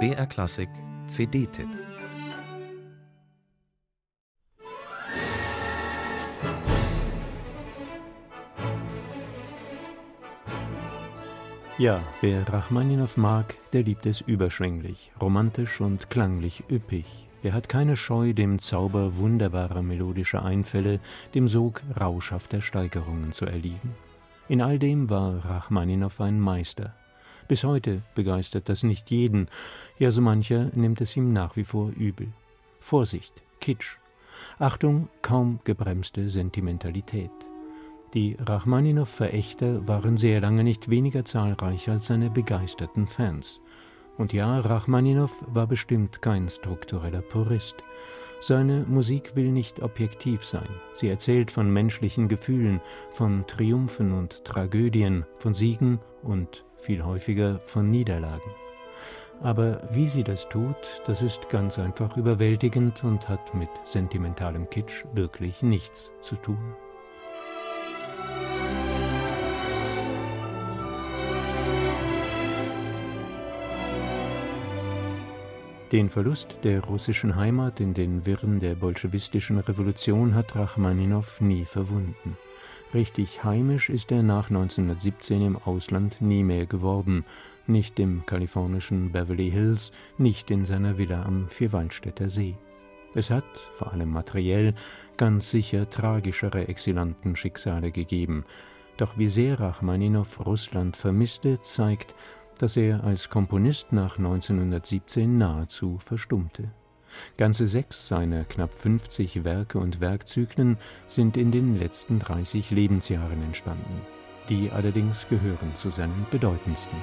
BR Klassik CD-Tipp Ja, wer Rachmaninow mag, der liebt es überschwänglich, romantisch und klanglich üppig. Er hat keine Scheu, dem Zauber wunderbarer melodischer Einfälle, dem Sog rauschhafter Steigerungen zu erliegen. In all dem war Rachmaninow ein Meister. Bis heute begeistert das nicht jeden, ja so mancher nimmt es ihm nach wie vor übel. Vorsicht, Kitsch. Achtung, kaum gebremste Sentimentalität. Die Rachmaninow-Verächter waren sehr lange nicht weniger zahlreich als seine begeisterten Fans. Und ja, Rachmaninow war bestimmt kein struktureller Purist. Seine Musik will nicht objektiv sein. Sie erzählt von menschlichen Gefühlen, von Triumphen und Tragödien, von Siegen und viel häufiger von Niederlagen. Aber wie sie das tut, das ist ganz einfach überwältigend und hat mit sentimentalem Kitsch wirklich nichts zu tun. Den Verlust der russischen Heimat in den Wirren der bolschewistischen Revolution hat Rachmaninow nie verwunden. Richtig heimisch ist er nach 1917 im Ausland nie mehr geworden, nicht im kalifornischen Beverly Hills, nicht in seiner Villa am Vierwaldstätter See. Es hat, vor allem materiell, ganz sicher tragischere Exilantenschicksale gegeben. Doch wie sehr Rachmaninow Russland vermisste, zeigt, dass er als Komponist nach 1917 nahezu verstummte. Ganze sechs seiner knapp 50 Werke und Werkzyklen sind in den letzten 30 Lebensjahren entstanden. Die allerdings gehören zu seinen bedeutendsten.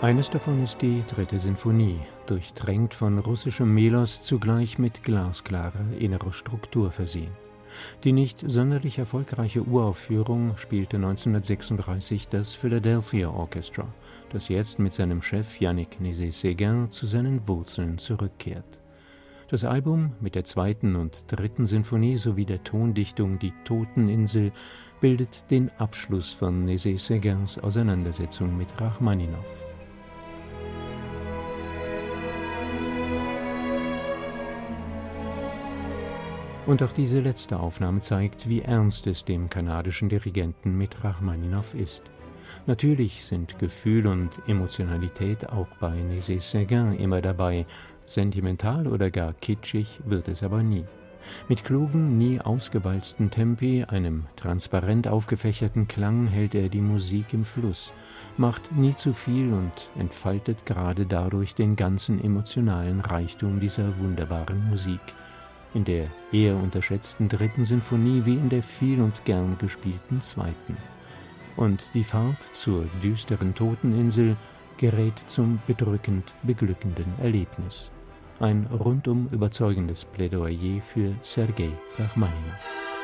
Eines davon ist die dritte Sinfonie, durchtränkt von russischem Melos, zugleich mit glasklarer innerer Struktur versehen. Die nicht sonderlich erfolgreiche Uraufführung spielte 1936 das Philadelphia Orchestra, das jetzt mit seinem Chef Yannick Nézet-Séguin zu seinen Wurzeln zurückkehrt. Das Album mit der zweiten und dritten Sinfonie sowie der Tondichtung Die Toteninsel bildet den Abschluss von Nézet-Séguins Auseinandersetzung mit Rachmaninow. Und auch diese letzte Aufnahme zeigt, wie ernst es dem kanadischen Dirigenten mit Rachmaninow ist. Natürlich sind Gefühl und Emotionalität auch bei Nézet-Séguin immer dabei, sentimental oder gar kitschig wird es aber nie. Mit klugen, nie ausgewalzten Tempi, einem transparent aufgefächerten Klang hält er die Musik im Fluss, macht nie zu viel und entfaltet gerade dadurch den ganzen emotionalen Reichtum dieser wunderbaren Musik in der eher unterschätzten dritten Sinfonie wie in der viel und gern gespielten zweiten. Und die Fahrt zur düsteren Toteninsel gerät zum bedrückend beglückenden Erlebnis. Ein rundum überzeugendes Plädoyer für Sergei Rachmaninow.